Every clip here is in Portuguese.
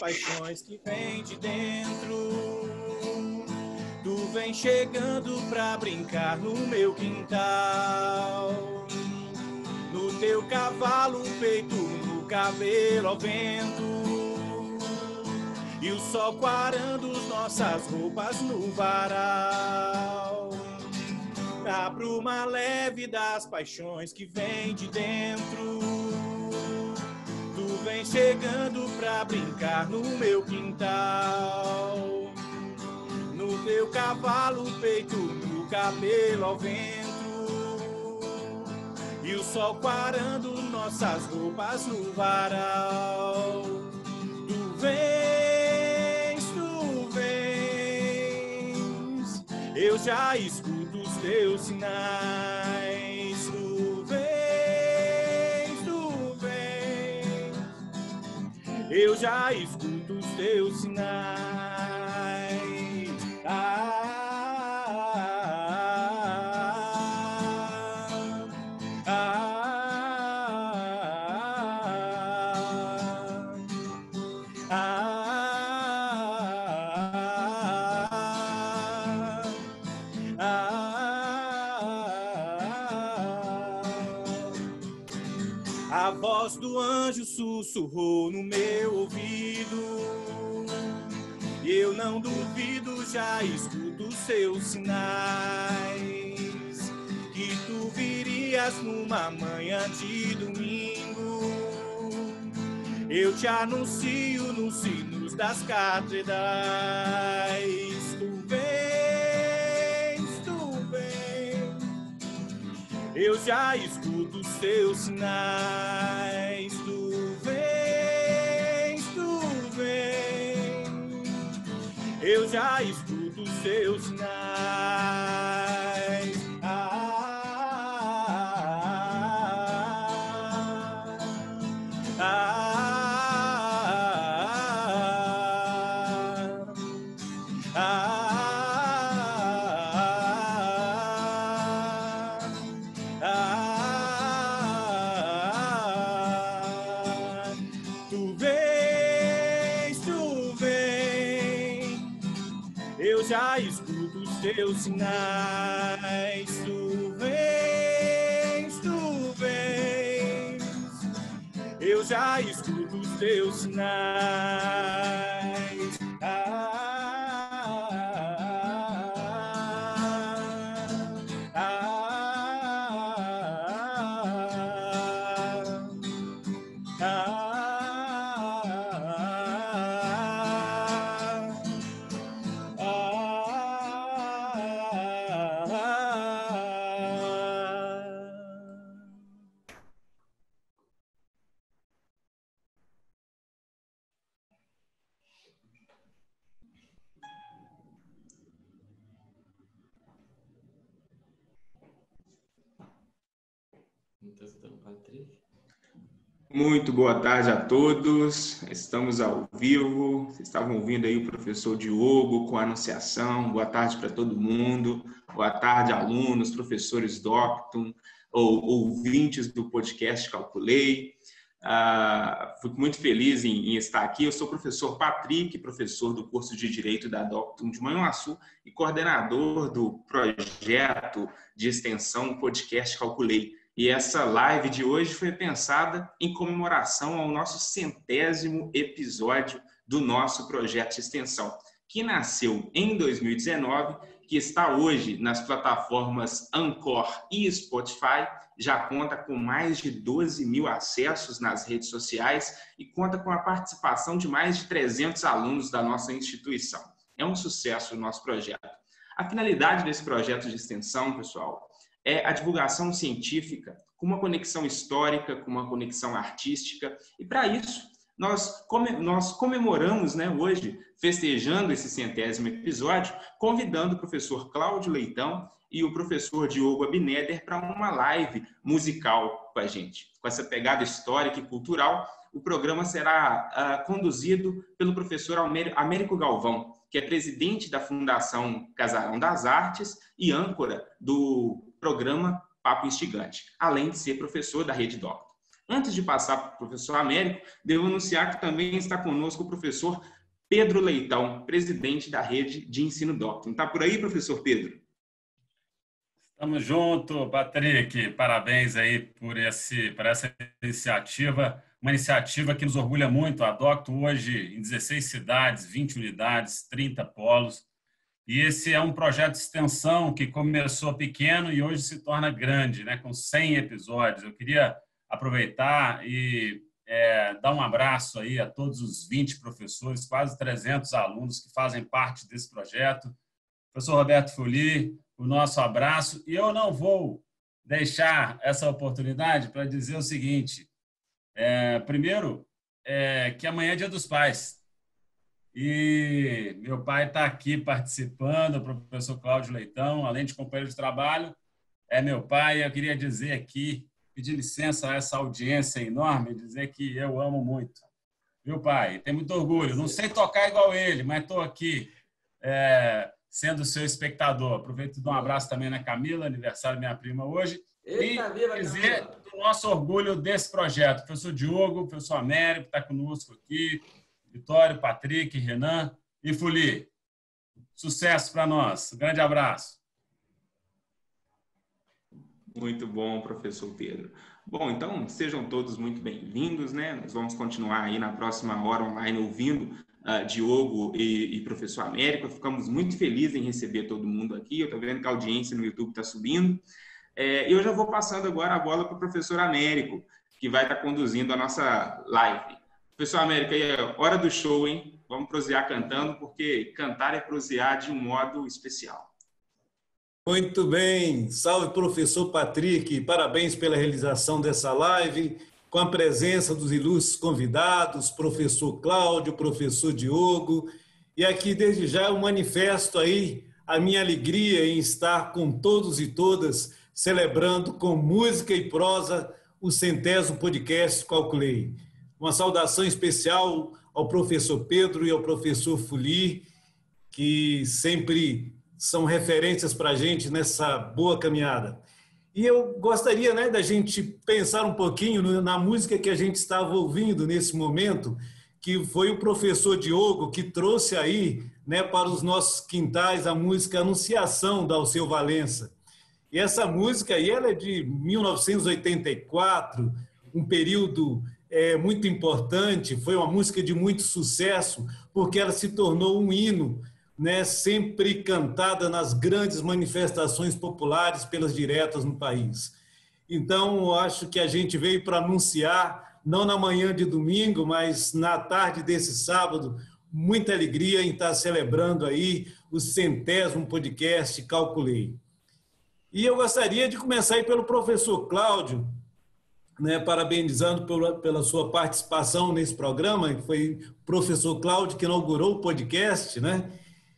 paixões que vem de dentro. Tu vem chegando pra brincar no meu quintal. No teu cavalo, peito, no cabelo ao vento. E o sol quarando nossas roupas no varal. A bruma leve das paixões que vem de dentro. Vem chegando pra brincar no meu quintal. No teu cavalo, peito, no cabelo ao vento. E o sol quarando nossas roupas no varal. Tu vens, tu vens, eu já escuto teus sinais. Eu já escuto os teus sinais. Ah, anjo sussurrou no meu ouvido. Eu não duvido, já escuto seus sinais. Que tu virias numa manhã de domingo. Eu te anuncio nos sinos das catedrais. Tu vens, tu vens. Eu já escuto seus sinais. Já escuto seus Muito boa tarde a todos. Estamos ao vivo. Vocês estavam ouvindo aí o professor Diogo com a anunciação. Boa tarde para todo mundo. Boa tarde, alunos, professores Docton ou ouvintes do podcast Calculei. Ah, fico muito feliz em, em, estar aqui. Eu sou o professor Patrick, professor do curso de Direito da Docton de Manhuaçu e coordenador do projeto de extensão Podcast Calculei e essa live de hoje foi pensada em comemoração ao nosso centésimo episódio do nosso projeto de extensão, que nasceu em 2019, que está hoje nas plataformas Anchor e Spotify, já conta com mais de 12 mil acessos nas redes sociais e conta com a participação de mais de 300 alunos da nossa instituição. É um sucesso o nosso projeto. A finalidade desse projeto de extensão, pessoal, é a divulgação científica com uma conexão histórica, com uma conexão artística. E para isso, nós, nós comemoramos né, hoje, festejando esse centésimo episódio, convidando o professor Cláudio Leitão e o professor Diogo Abneder para uma live musical com a gente. Com essa pegada histórica e cultural, o programa será uh, conduzido pelo professor Américo Galvão, que é presidente da Fundação Casarão das Artes e âncora do programa Papo Instigante, além de ser professor da Rede Doctor. Antes de passar para o professor Américo, devo anunciar que também está conosco o professor Pedro Leitão, presidente da rede de ensino Doctrine. Está por aí, professor Pedro? Estamos juntos, Patrick. Parabéns aí por, esse, por essa iniciativa, uma iniciativa que nos orgulha muito. A Docto hoje em 16 cidades, 20 unidades, 30 polos. E esse é um projeto de extensão que começou pequeno e hoje se torna grande, né, com 100 episódios. Eu queria aproveitar e é, dar um abraço aí a todos os 20 professores, quase 300 alunos que fazem parte desse projeto. Professor Roberto Fuli, o nosso abraço. E eu não vou deixar essa oportunidade para dizer o seguinte: é, primeiro, é, que amanhã é Dia dos Pais. E meu pai está aqui participando, o professor Cláudio Leitão, além de companheiro de trabalho, é meu pai. Eu queria dizer aqui pedir licença a essa audiência enorme, dizer que eu amo muito. Viu, pai? Tem muito orgulho. Não sei tocar igual ele, mas estou aqui é, sendo seu espectador. Aproveito e dou um abraço também na Camila, aniversário da minha prima hoje. Eita, e viva, dizer do nosso orgulho desse projeto. Professor Diogo, professor Américo, está conosco aqui, Vitório, Patrick, Renan e Fuli. Sucesso para nós. Grande abraço. Muito bom, professor Pedro. Bom, então sejam todos muito bem-vindos, né? Nós vamos continuar aí na próxima hora online ouvindo uh, Diogo e, e, professor Américo. Ficamos muito felizes em receber todo mundo aqui. Eu estou vendo que a audiência no YouTube está subindo. É, eu já vou passando agora a bola para o professor Américo, que vai estar tá conduzindo a nossa live. Professor Américo, aí é hora do show, hein? Vamos prosear cantando, porque cantar é prosear de um modo especial. Muito bem, salve professor Patrick, parabéns pela realização dessa live, com a presença dos ilustres convidados, professor Cláudio, professor Diogo, e aqui desde já eu manifesto aí a minha alegria em estar com todos e todas celebrando com música e prosa o centésimo podcast Calculei. Uma saudação especial ao professor Pedro e ao professor Fuli, que sempre são referências para a gente nessa boa caminhada. E eu gostaria né, da gente pensar um pouquinho na música que a gente estava ouvindo nesse momento, que foi o professor Diogo que trouxe aí né, para os nossos quintais a música Anunciação da Alceu Valença. E essa música aí ela é de 1984, um período é, muito importante, foi uma música de muito sucesso, porque ela se tornou um hino né, sempre cantada nas grandes manifestações populares pelas diretas no país. Então, acho que a gente veio para anunciar, não na manhã de domingo, mas na tarde desse sábado, muita alegria em estar celebrando aí o centésimo podcast Calculei. E eu gostaria de começar aí pelo professor Cláudio, né, parabenizando pela, pela sua participação nesse programa, que foi o professor Cláudio que inaugurou o podcast, né?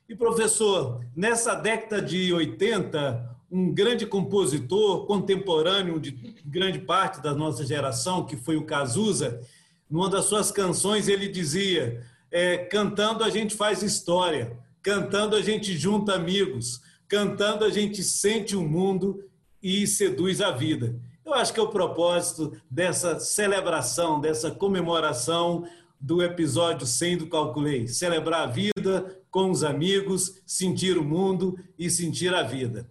E, professor, nessa década de 80, um grande compositor contemporâneo de grande parte da nossa geração, que foi o Cazuza, numa das suas canções ele dizia: é, cantando a gente faz história, cantando a gente junta amigos, cantando a gente sente o mundo e seduz a vida. Eu acho que é o propósito dessa celebração, dessa comemoração do episódio 100 do Calculei. Celebrar a vida com os amigos, sentir o mundo e sentir a vida.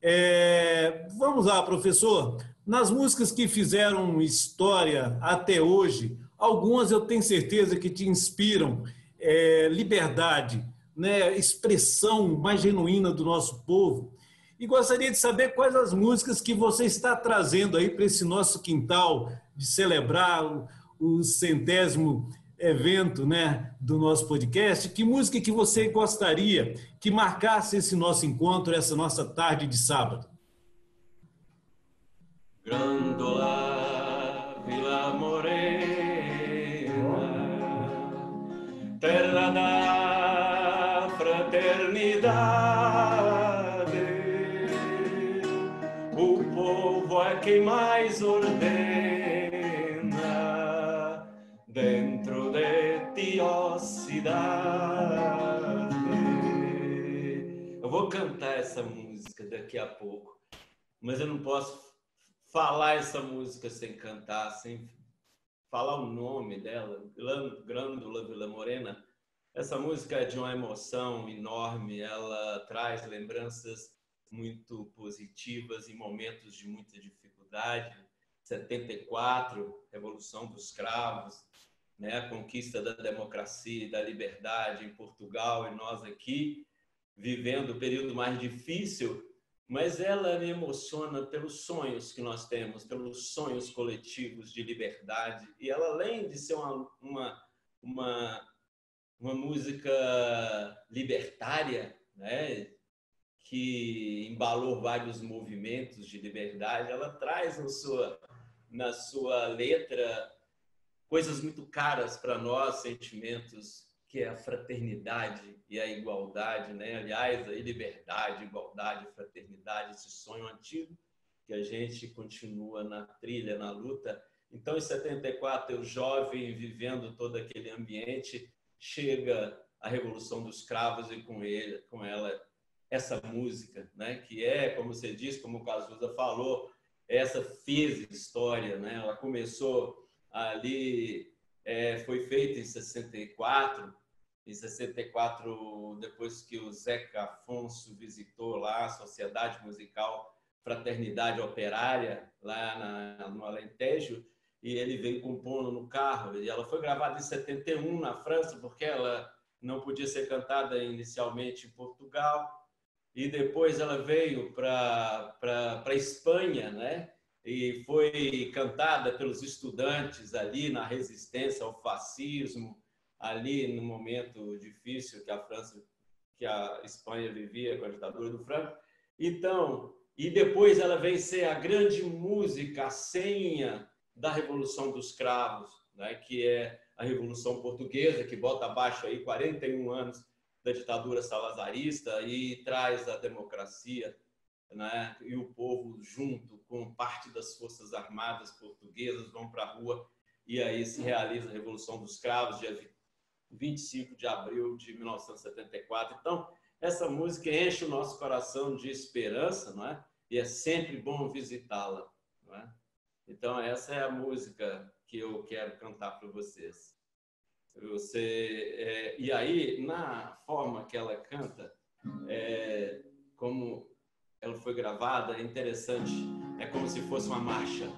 É, vamos lá, professor. Nas músicas que fizeram história até hoje, algumas eu tenho certeza que te inspiram é, liberdade, né, expressão mais genuína do nosso povo. E gostaria de saber quais as músicas que você está trazendo aí para esse nosso quintal de celebrar o centésimo evento né, do nosso podcast, que música que você gostaria que marcasse esse nosso encontro, essa nossa tarde de sábado? Grandola, Vila Morena, terra da fraternidade, quem mais ordena dentro de ti, ó cidade. Eu vou cantar essa música daqui a pouco, mas eu não posso falar essa música sem cantar, sem falar o nome dela, Grândola Vila Morena. Essa música é de uma emoção enorme, ela traz lembranças muito positivas em momentos de muita dificuldade. 74, Revolução dos Cravos, né, a conquista da democracia e da liberdade em Portugal e nós aqui vivendo o período mais difícil, mas ela me emociona pelos sonhos que nós temos, pelos sonhos coletivos de liberdade. E ela, além de ser uma, uma, uma, uma música libertária, né, que embalou vários movimentos de liberdade, ela traz na sua, na sua letra coisas muito caras para nós, sentimentos que é a fraternidade e a igualdade, né? Aliás, a liberdade, igualdade, fraternidade, esse sonho antigo que a gente continua na trilha, na luta. Então, em 74, eu jovem, vivendo todo aquele ambiente, chega a Revolução dos Cravos e com ele, com ela essa música, né? Que é, como você disse, como o Cazuza falou, essa fez história, né? Ela começou ali é, foi feita em 64. Em 64, depois que o Zeca Afonso visitou lá a Sociedade Musical Fraternidade Operária, lá na, no Alentejo, e ele veio compondo no carro. E ela foi gravada em 71 na França, porque ela não podia ser cantada inicialmente em Portugal. E depois ela veio para a Espanha, né? e foi cantada pelos estudantes ali na resistência ao fascismo, ali no momento difícil que a França, que a Espanha vivia com a ditadura do Franco. Então, e depois ela vem ser a grande música, a senha da Revolução dos Cravos, né, que é a Revolução Portuguesa, que bota abaixo aí 41 anos da ditadura salazarista e traz a democracia né? e o povo, junto com parte das Forças Armadas portuguesas, vão para a rua e aí se realiza a Revolução dos Cravos, dia 25 de abril de 1974. Então, essa música enche o nosso coração de esperança, não é? E é sempre bom visitá-la, não é? Então, essa é a música que eu quero cantar para vocês. Você, é, e aí, na forma que ela canta, é, como ela foi gravada, é interessante. É como se fosse uma marcha.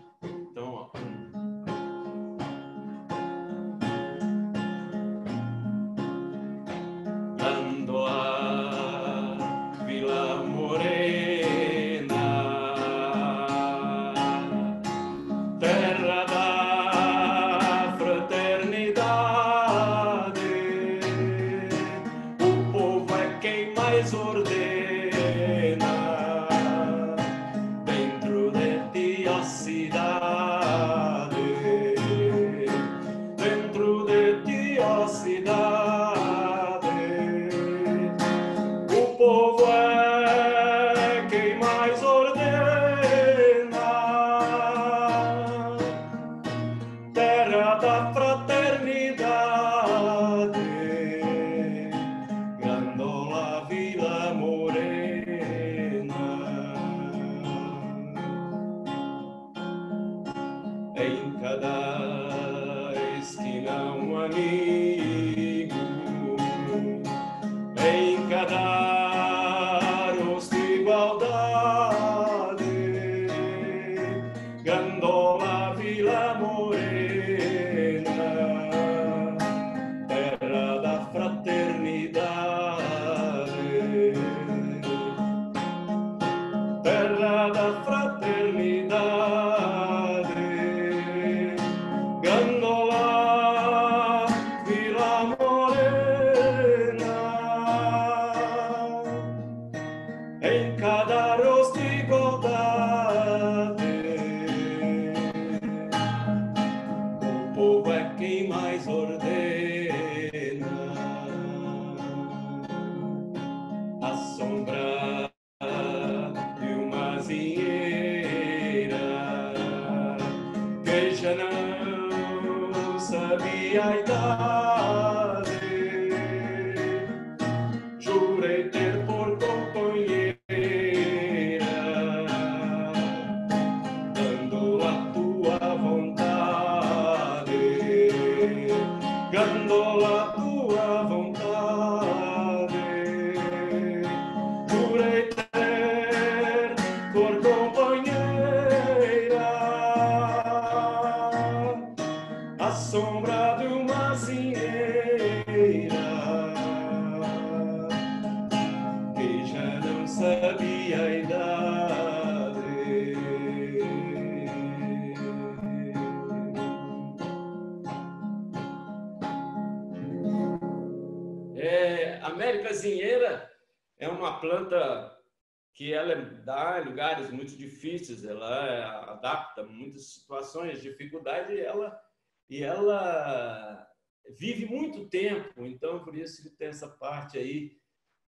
Situações de dificuldade e ela, e ela vive muito tempo, então por isso que tem essa parte aí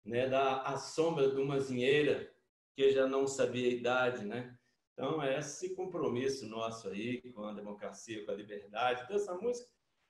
né, da a sombra de uma zinheira que já não sabia a idade, né? Então é esse compromisso nosso aí com a democracia, com a liberdade. Então essa música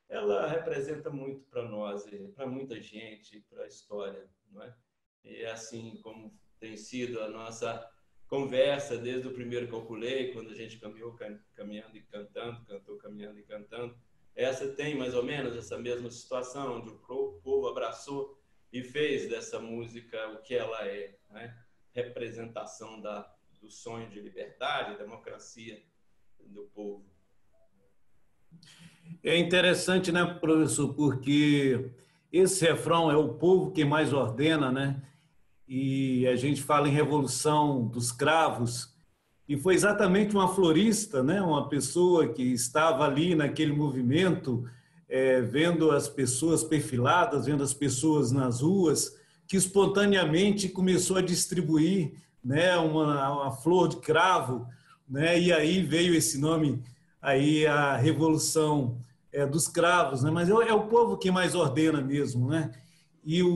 ela representa muito para nós, para muita gente, para a história, não é? E é assim como tem sido a nossa conversa desde o primeiro calculei, quando a gente caminhou caminhando e cantando, cantou caminhando e cantando. Essa tem mais ou menos essa mesma situação, onde o povo abraçou e fez dessa música o que ela é, né? representação da, do sonho de liberdade, democracia do povo. É interessante, né, professor, porque esse refrão é o povo que mais ordena, né? E a gente fala em revolução dos cravos, e foi exatamente uma florista, né, uma pessoa que estava ali naquele movimento, é, vendo as pessoas perfiladas, vendo as pessoas nas ruas, que espontaneamente começou a distribuir né, uma, uma flor de cravo, né, e aí veio esse nome aí a revolução é, dos cravos, né, mas é, é, o povo que mais ordena mesmo, né? E o,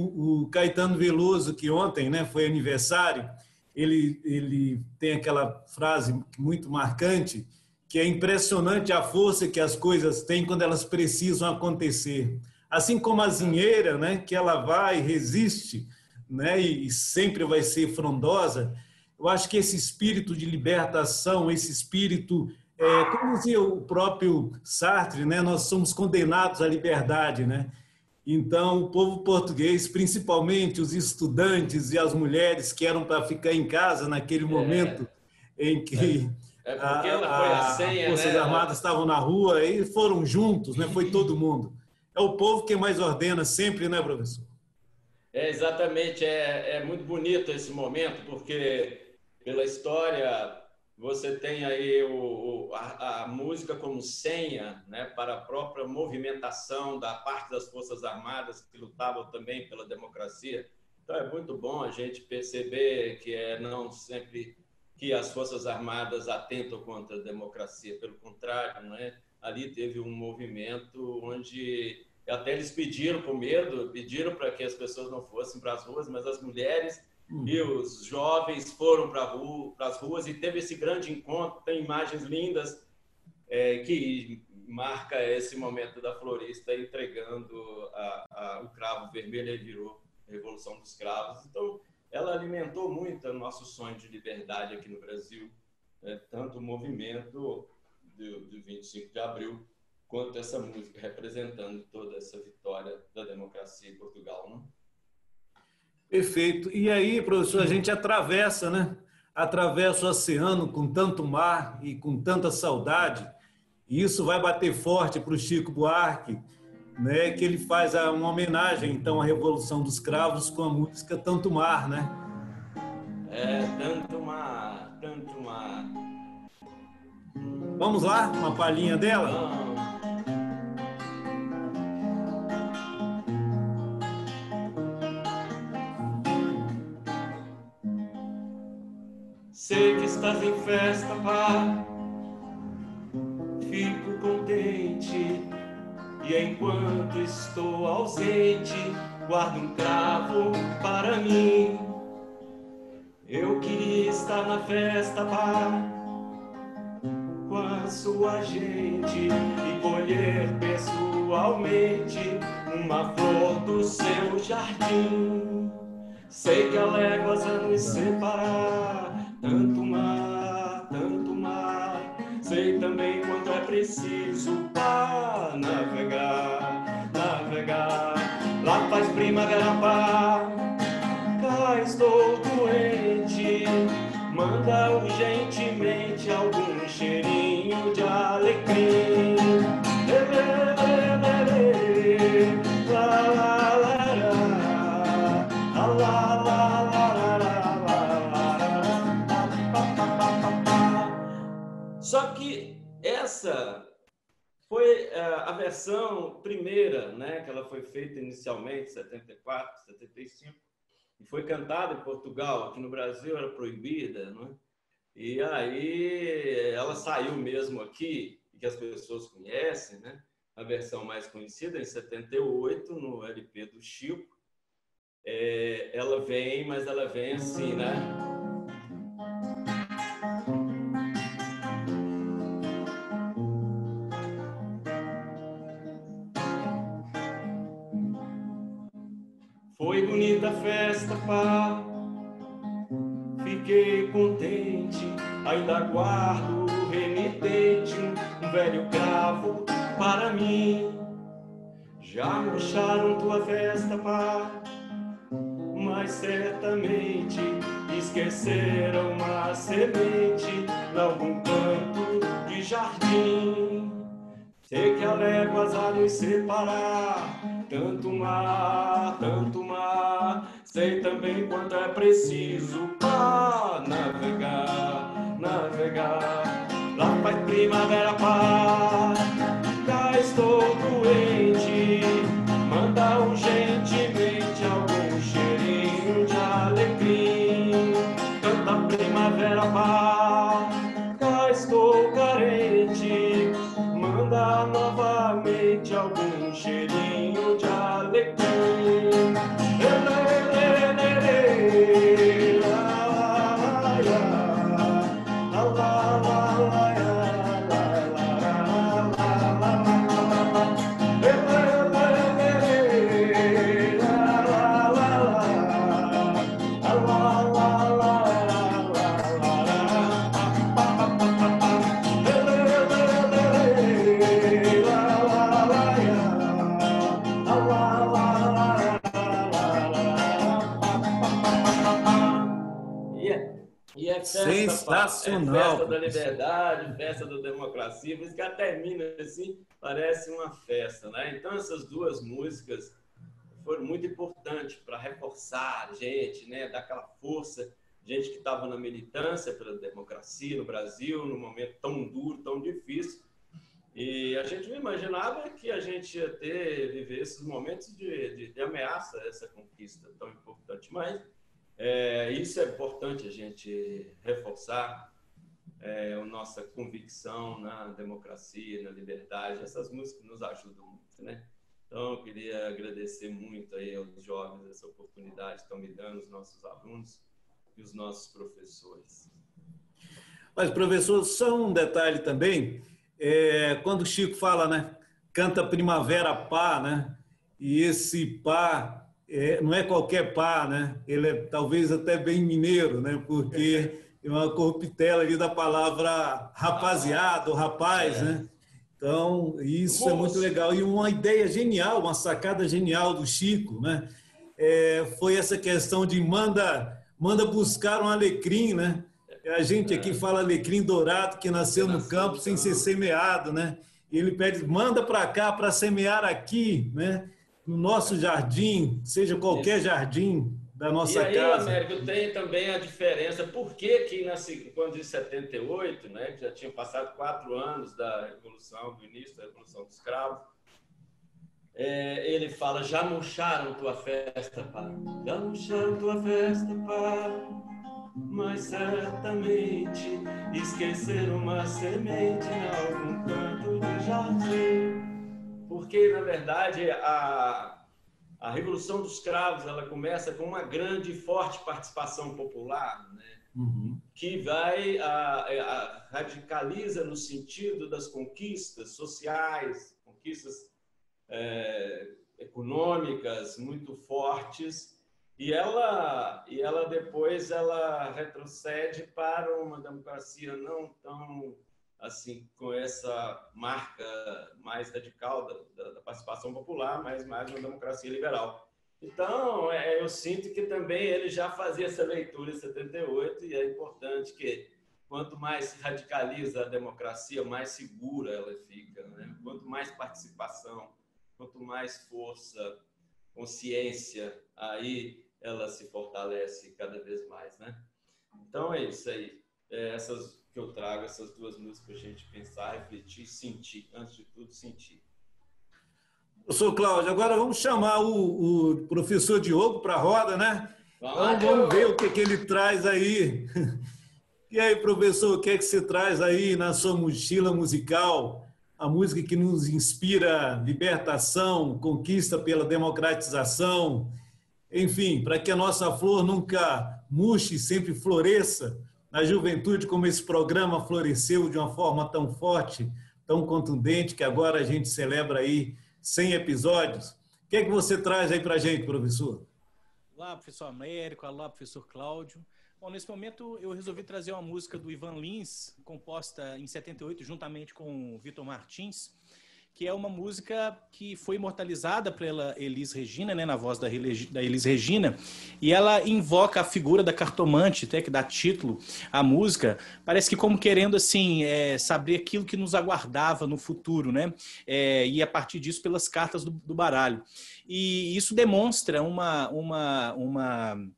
o Caetano Veloso que ontem, né, foi aniversário, ele ele tem aquela frase muito marcante que é impressionante a força que as coisas têm quando elas precisam acontecer. Assim como a zinheira, né, que ela vai, resiste, né, e sempre vai ser frondosa, eu acho que esse espírito de libertação, esse espírito, é, como dizia o próprio Sartre, né, nós somos condenados à liberdade, né? Então, o povo português, principalmente os estudantes e as mulheres que eram para ficar em casa naquele é. momento é. em que é foi a senha, As Forças né? Armadas estavam na rua e foram juntos, né? Foi todo mundo. É o povo que mais ordena sempre, né, professor? É, exatamente. É, é muito bonito esse momento, porque pela história você tem aí o, a, a, música como senha né, para a própria movimentação da parte das Forças Armadas que lutavam também pela democracia. Então é muito bom a gente perceber que é não sempre que as Forças Armadas atentam contra a democracia, pelo contrário, não é? ali teve um movimento onde até eles pediram por medo, pediram para que as pessoas não fossem para as ruas, mas as mulheres uhum. e os jovens foram para as ruas e teve esse grande encontro. Tem imagens lindas é, que marca esse momento da florista entregando a, a, o cravo vermelho e virou Revolução dos Cravos. Então, ela alimentou muito o nosso sonho de liberdade aqui no Brasil, né? tanto o movimento do, do 25 de abril, quanto essa música representando toda essa vitória da democracia em Portugal. Não? Perfeito. E aí, professor, a gente atravessa, né? Atravessa o oceano com tanto mar e com tanta saudade. E isso vai bater forte para o Chico Buarque, né, que ele faz uma homenagem então à Revolução dos Cravos com a música Tanto Mar, né? É, tanto mar, tanto mar. Vamos lá, uma palhinha dela? Sei que estás em festa, pá. Fico contente e enquanto estou ausente, guardo um cravo para mim. Eu queria estar na festa para com a sua gente e colher pessoalmente uma flor do seu jardim. Sei que a léguas a nos separar, tanto mar, tanto mar. Sei também quanto é preciso para navegar, navegar. Lá faz primavera, pá, cá estou doente. Manda urgentemente algum cheirinho essa foi é, a versão primeira, né, que ela foi feita inicialmente, 74, 75, e foi cantada em Portugal. Aqui no Brasil era proibida, né? E aí ela saiu mesmo aqui, que as pessoas conhecem, né? A versão mais conhecida em 78 no LP do Chico. É, ela vem, mas ela vem assim, né? Festa, pá. Fiquei contente, ainda guardo remitente um velho cravo para mim. Já murcharam tua festa, pá, mas certamente esqueceram uma semente em algum canto de jardim. Sei que a léguas a nos separar, tanto mar, tanto mar. Sei também quanto é preciso para navegar, navegar. Lá faz primavera, pá, cá estou doente. Manda urgentemente algum cheirinho de alecrim. Canta primavera, pá, Festa, Sensacional. É festa da liberdade, festa da democracia, por isso que ela termina assim, parece uma festa, né? Então essas duas músicas foram muito importantes para reforçar a gente, né? Dar aquela força, gente que estava na militância pela democracia no Brasil, num momento tão duro, tão difícil. E a gente não imaginava que a gente ia ter, viver esses momentos de, de, de ameaça essa conquista tão importante. Mas é, isso é importante a gente reforçar é, a nossa convicção na democracia, na liberdade. Essas músicas nos ajudam muito, né? Então, eu queria agradecer muito aí aos jovens essa oportunidade que estão me dando, os nossos alunos e os nossos professores. Mas, professor, só um detalhe também. É, quando o Chico fala, né? Canta Primavera Pá, né? E esse pá é, não é qualquer pá, né? Ele é talvez até bem mineiro, né? Porque é uma corruptela ali da palavra rapaziada, ou rapaz, né? Então, isso é muito legal. E uma ideia genial, uma sacada genial do Chico, né? É, foi essa questão de manda, manda buscar um alecrim, né? A gente aqui fala alecrim dourado que nasceu no campo sem ser semeado, né? E ele pede, manda para cá para semear aqui, né? No nosso jardim, seja qualquer Isso. jardim da nossa e aí, casa. Américo, tem também a diferença, por que que na, quando em 78, né, que já tinha passado quatro anos da Revolução, do início da Revolução dos Escravos, é, ele fala, já murcharam tua festa, pá, já murcharam tua festa, pá, mas certamente esqueceram uma semente em algum canto de jardim. Porque, na verdade, a, a Revolução dos Cravos ela começa com uma grande e forte participação popular, né? Uhum. que vai a, a- radicaliza no sentido das conquistas sociais, conquistas é, econômicas muito fortes e ela e ela depois ela retrocede para uma democracia não tão assim com essa marca mais radical da, da- da participação popular, mas mais uma democracia liberal. Então, é, eu sinto que também ele já fazia essa leitura em 78 e é importante que quanto mais se radicaliza a democracia, mais segura ela fica. Né? Quanto mais participação, quanto mais força, consciência, aí ela se fortalece cada vez mais. Né? Então, é isso aí. É, essas que eu trago essas duas músicas para a gente pensar, refletir, sentir, antes de tudo, sentir. Professor Cláudio, agora vamos chamar o, o professor Diogo para a roda, né? Vamos, então, vamos ver o que, que ele traz aí. E aí, professor, o que é que você traz aí na sua mochila musical? A música que nos inspira libertação, conquista pela democratização, enfim, para que a nossa flor nunca murche, sempre floresça na juventude, como esse programa floresceu de uma forma tão forte, tão contundente, que agora a gente celebra aí 100 episódios. O que é que você traz aí para a gente, professor? Olá, professor Américo. Olá, professor Cláudio. Bom, nesse momento eu resolvi trazer uma música do Ivan Lins, composta em 78, juntamente com o Vitor Martins, que é uma música que foi imortalizada pela Elis Regina, né, na voz da, da Elis Regina, e ela invoca a figura da cartomante, até que dá título à música, parece que como querendo assim é, saber aquilo que nos aguardava no futuro, né, é, e a partir disso pelas cartas do, do baralho. E isso demonstra uma, uma, uma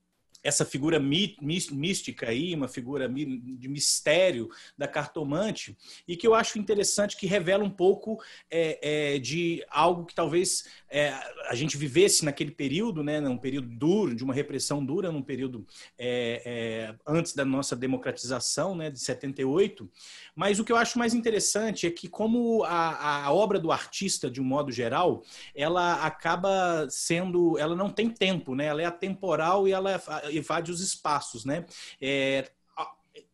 essa figura mística aí, uma figura de mistério da cartomante, e que eu acho interessante que revela um pouco é, é, de algo que talvez é, a gente vivesse naquele período, né, num período duro, de uma repressão dura, num período é, é, antes da nossa democratização, né, de 78. Mas o que eu acho mais interessante é que, como a, a obra do artista, de um modo geral, ela acaba sendo, ela não tem tempo, né, ela é atemporal e ela evade os espaços, né? É,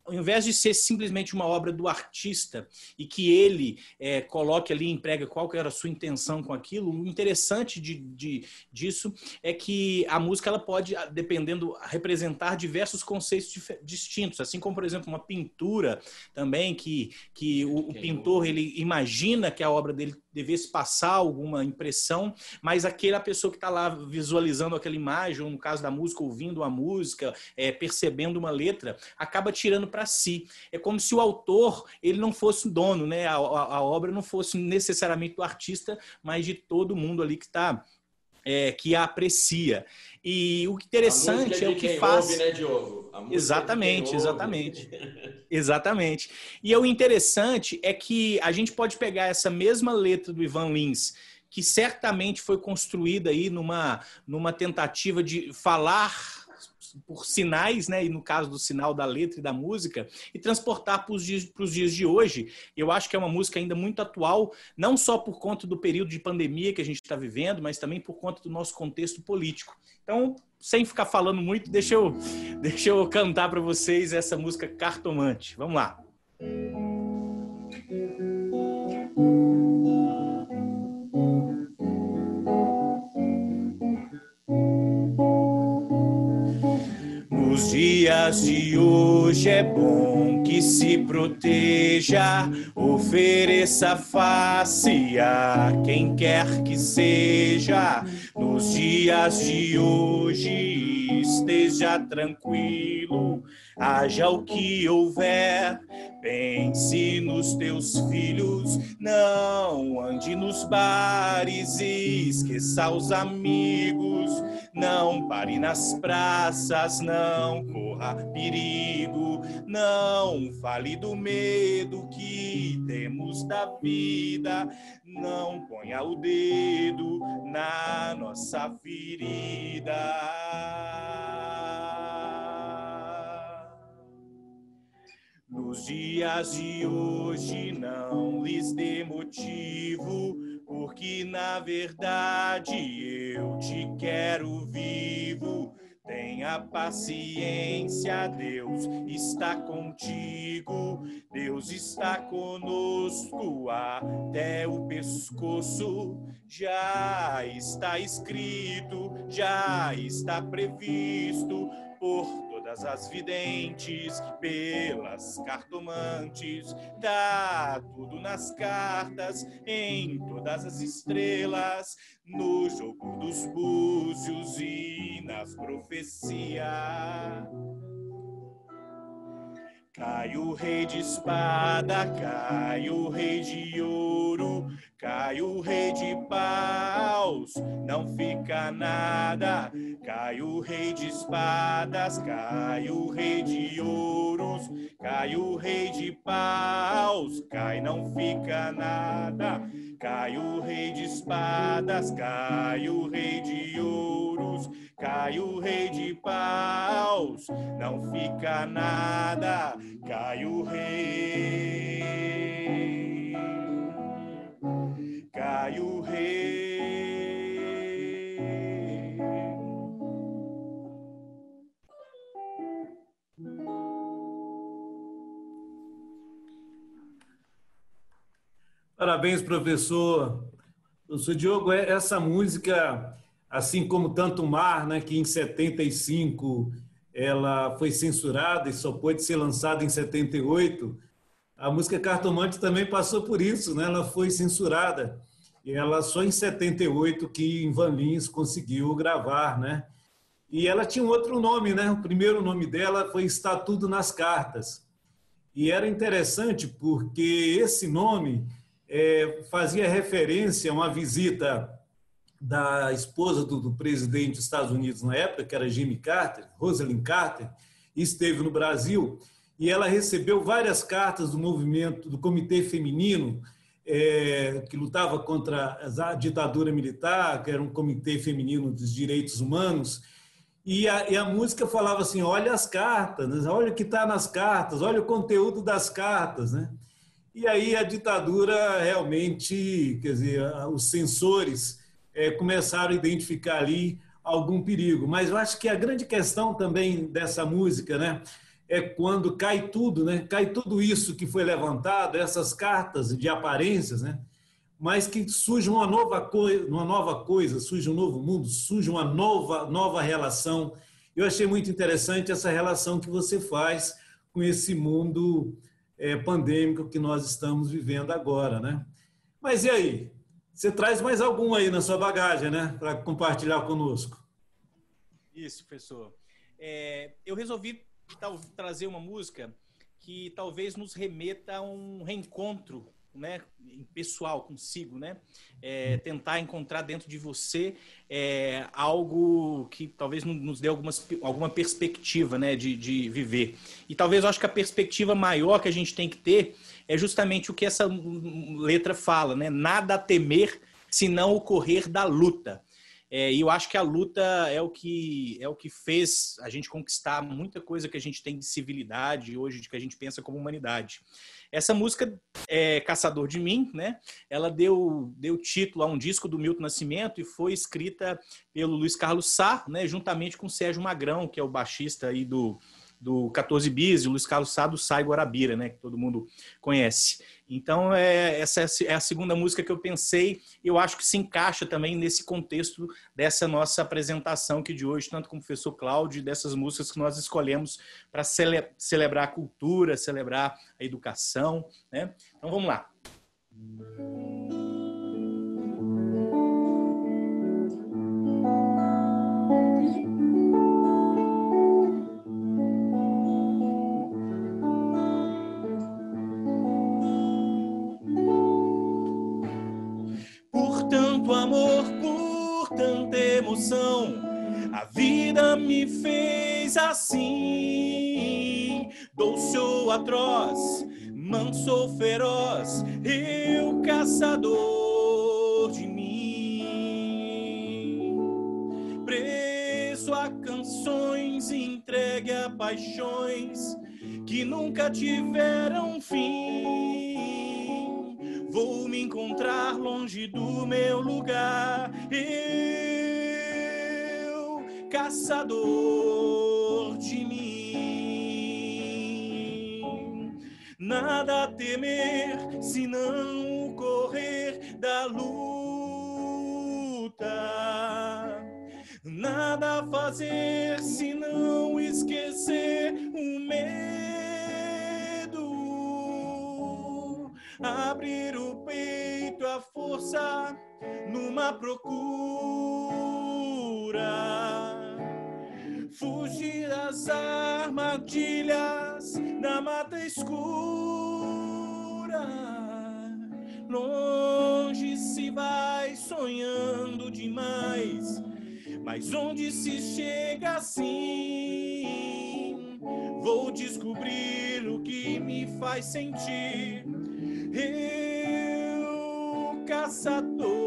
ao invés de ser simplesmente uma obra do artista e que ele é, coloque ali, emprega qual era a sua intenção com aquilo, o interessante de, de, disso é que a música ela pode, dependendo, representar diversos conceitos distintos, assim como, por exemplo, uma pintura também, que, que o, o pintor ele imagina que a obra dele devesse passar alguma impressão, mas aquela pessoa que está lá visualizando aquela imagem, ou no caso da música, ouvindo a música, é, percebendo uma letra, acaba tirando para si. É como se o autor ele não fosse dono, né? A, a, a, obra não fosse necessariamente do artista, mas de todo mundo ali que está é, que a aprecia. E o interessante é, é, o que faz. Ouve, né, Diogo? É exatamente, exatamente. exatamente. E o interessante é que a gente pode pegar essa mesma letra do Ivan Lins, que certamente foi construída aí numa, numa tentativa de falar por sinais, né, e no caso do sinal da letra e da música, e transportar para os dias, dias de hoje. Eu acho que é uma música ainda muito atual, não só por conta do período de pandemia que a gente está vivendo, mas também por conta do nosso contexto político. Então, sem ficar falando muito, deixa eu, deixa eu cantar para vocês essa música Cartomante. Vamos lá. Nos dias de hoje é bom que se proteja, ofereça face a quem quer que seja. Nos dias de hoje esteja tranquilo, haja o que houver. Pense nos teus filhos, não ande nos bares e esqueça os amigos não pare nas praças, não corra perigo, não fale do medo que temos da vida, não ponha o dedo na nossa ferida. Nos dias de hoje não lhes dê motivo porque na verdade eu te quero vivo. Tenha paciência, Deus está contigo, Deus está conosco até o pescoço. Já está escrito, já está previsto por todas as videntes, pelas cartomantes, dá tudo nas cartas, em todas as estrelas, no jogo dos búzios e nas profecias. Cai o rei de espada, cai o rei de ouro, cai o rei de paus, não fica nada. Cai o rei de espadas, cai o rei de ouros, cai o rei de paus, cai, não fica nada. Cai o rei de espadas, cai o rei de ouros, cai o rei de paus, não fica nada. Cai o rei, cai o rei. Parabéns, professor. Professor Diogo, é, essa música, assim como Tanto Mar, né, que em 75 ela foi censurada e só pôde ser lançada em 78, a música Cartomante também passou por isso, né? ela foi censurada. E ela só em 78 que Ivan Lins conseguiu gravar, né? E ela tinha um outro nome, né? O primeiro nome dela foi Está Tudo nas Cartas. E era interessante porque esse nome é, fazia referência a uma visita da esposa do, do, presidente dos Estados Unidos na época, que era Jimmy Carter, Rosalind Carter, esteve no Brasil e ela recebeu várias cartas do movimento, do Comitê Feminino, é, que lutava contra a ditadura militar, que era um comitê feminino dos direitos humanos, e a, e a música falava assim: olha as cartas, né? olha o que está nas cartas, olha o conteúdo das cartas, né? E aí a ditadura realmente, quer dizer, os sensores é, começaram a identificar ali algum perigo. Mas eu acho que a grande questão também dessa música, né, é quando cai tudo, né, cai tudo isso que foi levantado, essas cartas de aparências, né, mas que surge uma nova coisa, uma nova coisa, surge um novo mundo, surge uma nova nova relação. Eu achei muito interessante essa relação que você faz com esse mundo é, pandêmico que nós estamos vivendo agora, né? Mas e aí? Você traz mais algum aí na sua bagagem, né? Para compartilhar conosco. Isso, professor. É, eu resolvi trazer uma música que talvez nos remeta a um reencontro né, pessoal consigo, né? É, tentar encontrar dentro de você é, algo que talvez nos dê algumas, alguma perspectiva, né, de, de viver. E talvez eu acho que a perspectiva maior que a gente tem que ter é justamente o que essa letra fala, né? Nada a temer se não ocorrer da luta. É, e eu acho que a luta é o que é o que fez a gente conquistar muita coisa que a gente tem de civilidade hoje, de que a gente pensa como humanidade. Essa música é Caçador de Mim, né? Ela deu, deu título a um disco do Milton Nascimento e foi escrita pelo Luiz Carlos Sá, né? Juntamente com o Sérgio Magrão, que é o baixista aí do, do 14 Bis, o Luiz Carlos Sá do Sai Guarabira, né? Que todo mundo conhece. Então, é, essa é a segunda música que eu pensei, eu acho que se encaixa também nesse contexto dessa nossa apresentação aqui de hoje, tanto com o professor Cláudio, dessas músicas que nós escolhemos para cele celebrar a cultura, celebrar a educação. Né? Então, vamos lá. A vida me fez assim, doce ou atroz, manso ou feroz, eu caçador de mim. Preso a canções, entregue a paixões que nunca tiveram fim. Vou me encontrar longe do meu lugar. Eu caçador de mim. Nada a temer se não correr da luta. Nada a fazer se não esquecer o medo. Abrir o peito à força numa procura fugir das armadilhas na mata escura. Longe se vai sonhando demais, mas onde se chega assim, vou descobrir o que me faz sentir. Eu, caçador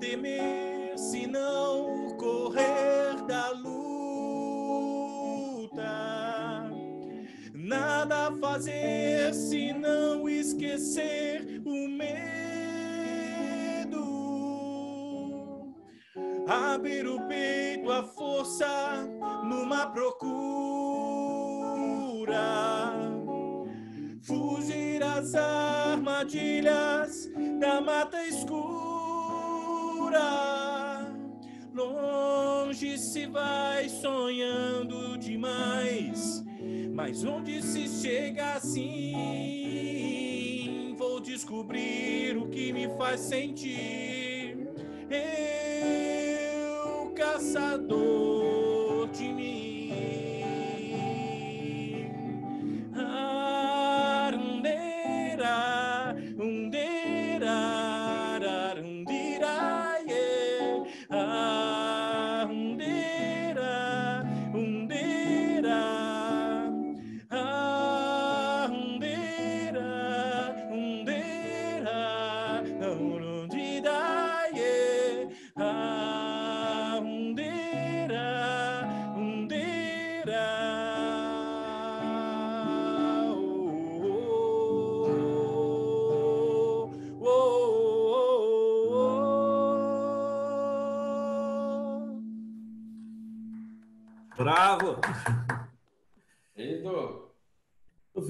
temer se não correr da luta, nada fazer se não esquecer o medo, abrir o peito à força numa procura, fugir às armadilhas da mata escura. Longe se vai sonhando demais, mas onde se chega assim, vou descobrir o que me faz sentir. Eu, caçador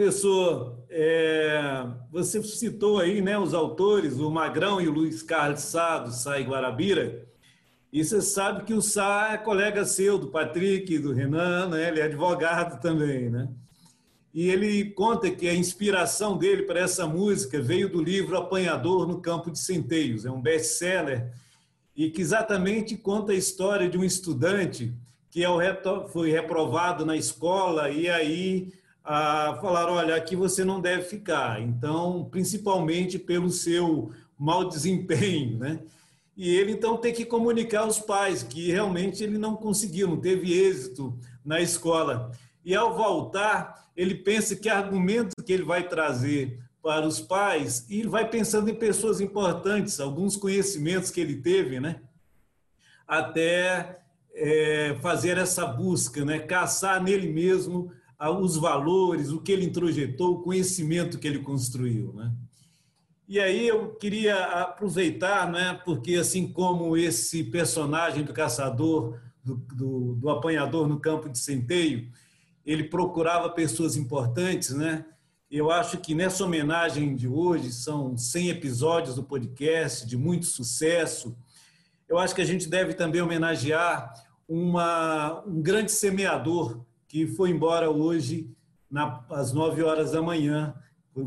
Professor, é, você citou aí né, os autores, o Magrão e o Luiz Carlos Sá, do Sá e Guarabira, e você sabe que o Sá é colega seu, do Patrick, do Renan, né? ele é advogado também. Né? E ele conta que a inspiração dele para essa música veio do livro Apanhador no Campo de Centeios, é um best-seller, e que exatamente conta a história de um estudante que é foi reprovado na escola e aí ah, falaram, olha, aqui você não deve ficar. Então, principalmente pelo seu mau desempenho, né? E ele então tem que comunicar aos pais que realmente ele não conseguiu, não teve êxito na escola. E ao voltar, ele pensa que argumento que ele vai trazer para os pais e ele vai pensando em pessoas importantes, alguns conhecimentos que ele teve, né? Até é, fazer essa busca, né? Caçar nele mesmo os valores, o que ele introjetou, o conhecimento que ele construiu, né? E aí eu queria aproveitar, né? Porque assim como esse personagem do caçador, do, do, do apanhador no campo de centeio, ele procurava pessoas importantes, né? Eu acho que nessa homenagem de hoje, são 100 episódios do podcast, de muito sucesso. Eu acho que a gente deve também homenagear uma, um grande semeador que foi embora hoje, na, às 9 horas da manhã.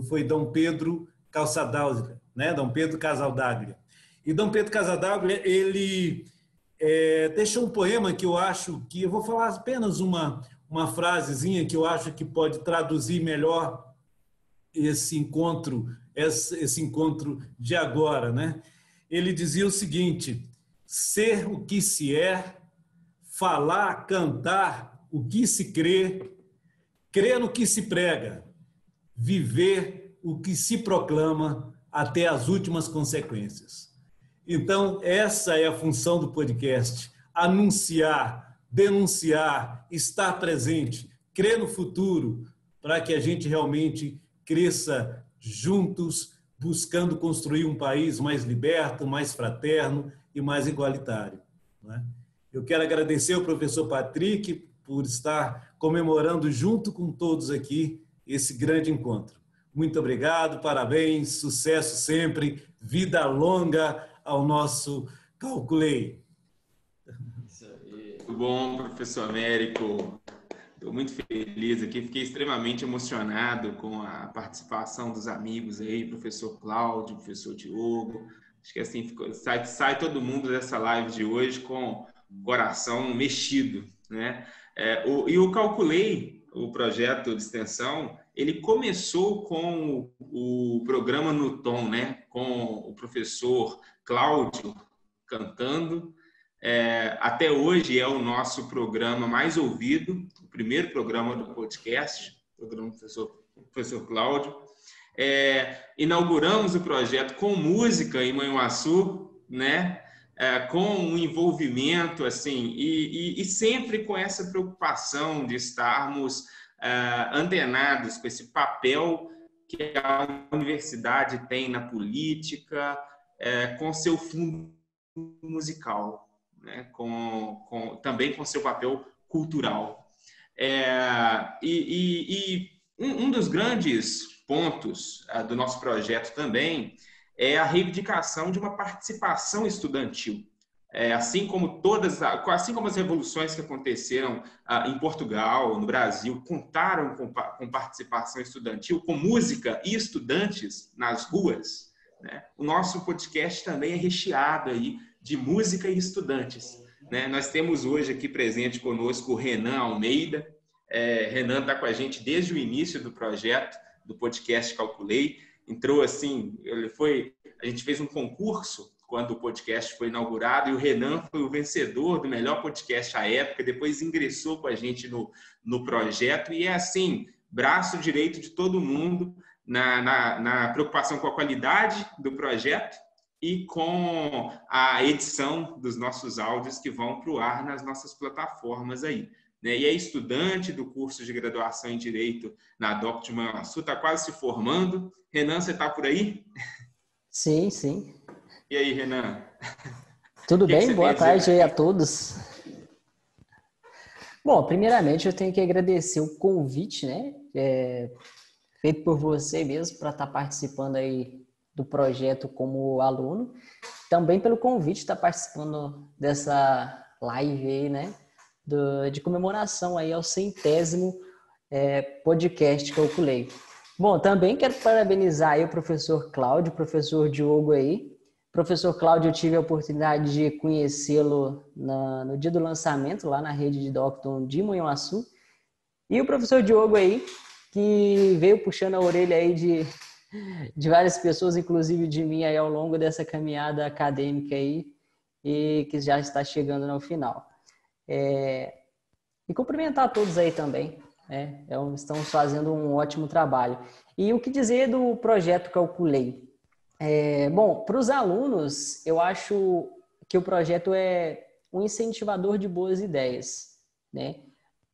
Foi Dom Pedro Calçadaglia, né? Dom Pedro Casaldaglia. E Dom Pedro Casaldaglia, ele é, deixou um poema que eu acho que eu vou falar apenas uma uma frasezinha que eu acho que pode traduzir melhor esse encontro, esse, esse encontro de agora, né? Ele dizia o seguinte: ser o que se é, falar, cantar o que se crê, crer no que se prega, viver o que se proclama até as últimas consequências. Então, essa é a função do podcast: anunciar, denunciar, estar presente, crer no futuro, para que a gente realmente cresça juntos, buscando construir um país mais liberto, mais fraterno e mais igualitário. né? Eu quero agradecer ao professor Patrick por estar comemorando junto com todos aqui esse grande encontro. Muito obrigado, parabéns, sucesso sempre, vida longa ao nosso Calculei. Isso aí. Muito bom, professor Américo. Estou muito feliz aqui, fiquei extremamente emocionado com a participação dos amigos aí, professor Cláudio, professor Diogo, Acho que assim, sai, sai todo mundo dessa live de hoje com coração mexido, né? É, o, e eu calculei o projeto de extensão, ele começou com o, o programa no tom, né? Com o professor Cláudio cantando. É, até hoje é o nosso programa mais ouvido, o primeiro programa do podcast, o programa do professor, professor Cláudio. É, inauguramos o projeto com música em Manhuaçu, né? É, com um envolvimento assim e, e, e, sempre com essa preocupação de estarmos é, antenados com esse papel que a universidade tem na política, é, com seu fundo musical, né? com, com, também com seu papel cultural. É, e, e um, um, dos grandes pontos uh, do nosso projeto também é a reivindicação de uma participação estudantil. É, assim como todas, assim como as revoluções que aconteceram ah, em Portugal, no Brasil, contaram com, com, participação estudantil, com música e estudantes nas ruas, né? o nosso podcast também é recheado aí de música e estudantes. Né? Nós temos hoje aqui presente conosco o Renan Almeida. É, Renan está com a gente desde o início do projeto do podcast Calculei. Entrou assim, ele foi, a gente fez um concurso quando o podcast foi inaugurado e o Renan foi o vencedor do melhor podcast à época, depois ingressou com a gente no, no projeto e é assim, braço direito de todo mundo na, na, na preocupação com a qualidade do projeto e com a edição dos nossos áudios que vão para o ar nas nossas plataformas aí né? e é estudante do curso de graduação em Direito na DOC de Manhuaçu, está quase se formando. Renan, você está por aí? Sim, sim. E aí, Renan? Tudo bem? Boa tarde aí a todos. Bom, primeiramente eu tenho que agradecer o convite, né? É, feito por você mesmo para estar tá participando aí do projeto como aluno. Também pelo convite estar tá participando dessa live aí, né? Do, de comemoração aí ao centésimo é, podcast culei. Bom, também quero parabenizar aí o professor Cláudio, professor Diogo aí. Professor Cláudio, eu tive a oportunidade de conhecê-lo no dia do lançamento, lá na rede de Docton de Manhuaçu. E o professor Diogo aí, que veio puxando a orelha aí de, de várias pessoas, inclusive de mim aí ao longo dessa caminhada acadêmica aí, e que já está chegando no final. É, e cumprimentar todos aí também. Né? É, estamos fazendo um ótimo trabalho. E o que dizer do projeto Calculei? É, bom, para os alunos, eu acho que o projeto é um incentivador de boas ideias, né?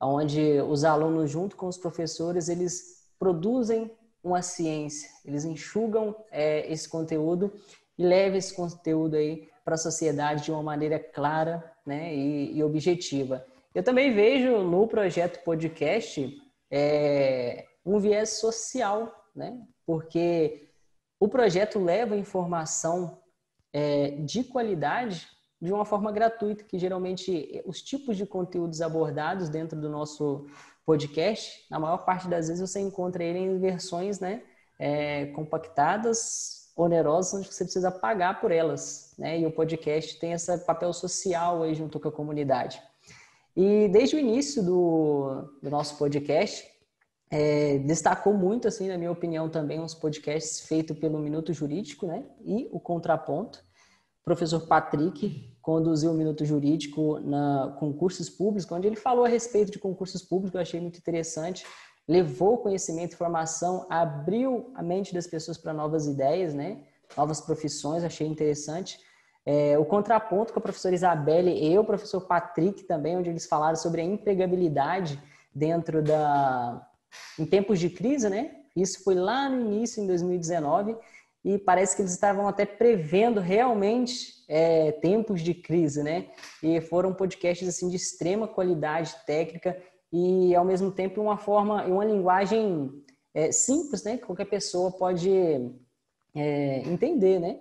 Onde os alunos, junto com os professores, eles produzem uma ciência, eles enxugam é, esse conteúdo e levam esse conteúdo aí para a sociedade de uma maneira clara né, e, e, objetiva. Eu também vejo no projeto podcast é, um viés social, né, porque o projeto leva informação é, de qualidade de uma forma gratuita, que geralmente os tipos de conteúdos abordados dentro do nosso podcast, na maior parte das vezes você encontra ele em versões né, é, compactadas, onerosas onde você precisa pagar por elas, né? E o podcast tem esse papel social aí junto com a comunidade. E desde o início do, do nosso podcast, é, destacou muito, assim, na minha opinião, também uns podcasts feitos pelo Minuto Jurídico, né? E o Contraponto. O professor Patrick conduziu o Minuto Jurídico na concursos públicos, onde ele falou a respeito de concursos públicos, eu achei muito interessante levou conhecimento e formação, abriu a mente das pessoas para novas ideias, né? novas profissões, achei interessante. É, o contraponto com a professora Isabelle e o professor Patrick também, onde eles falaram sobre a empregabilidade dentro da... em tempos de crise, né? Isso foi lá no início, em 2019, e parece que eles estavam até prevendo realmente é, tempos de crise, né? E foram podcasts assim de extrema qualidade técnica e ao mesmo tempo uma forma uma linguagem é, simples, né, que qualquer pessoa pode é, entender, né?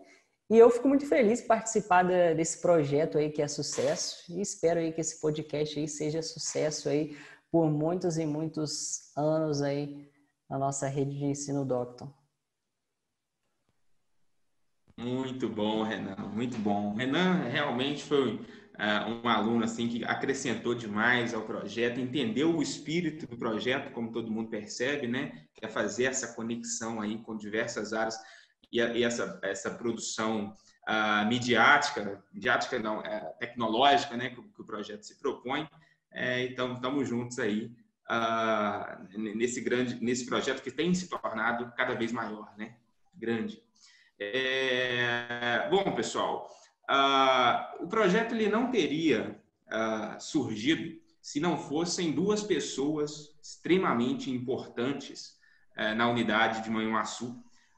E eu fico muito feliz de participar de, desse projeto aí que é sucesso e espero aí que esse podcast aí seja sucesso aí por muitos e muitos anos aí na nossa rede de ensino Docton. Muito bom, Renan, muito bom. Renan realmente foi uh, um aluno assim que acrescentou demais ao projeto, entendeu o espírito do projeto, como todo mundo percebe, né? Que é fazer essa conexão aí com diversas áreas e, a, e essa, essa produção uh, midiática, midiática não, é, tecnológica, né? Que, que, o projeto se propõe. É, então, estamos juntos aí uh, nesse grande, nesse projeto que tem se tornado cada vez maior, né? Grande. É, bom, pessoal, uh, o projeto ele não teria uh, surgido se não fossem duas pessoas extremamente importantes uh, na unidade de Manhuaçu.